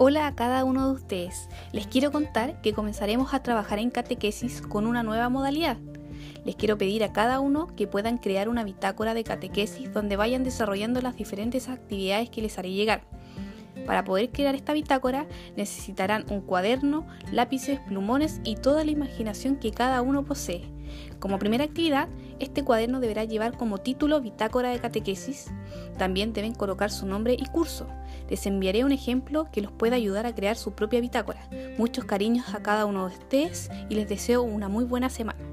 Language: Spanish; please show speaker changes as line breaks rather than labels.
Hola a cada uno de ustedes. Les quiero contar que comenzaremos a trabajar en catequesis con una nueva modalidad. Les quiero pedir a cada uno que puedan crear una bitácora de catequesis donde vayan desarrollando las diferentes actividades que les haré llegar. Para poder crear esta bitácora necesitarán un cuaderno, lápices, plumones y toda la imaginación que cada uno posee. Como primera actividad, este cuaderno deberá llevar como título Bitácora de Catequesis. También deben colocar su nombre y curso. Les enviaré un ejemplo que los pueda ayudar a crear su propia bitácora. Muchos cariños a cada uno de ustedes y les deseo una muy buena semana.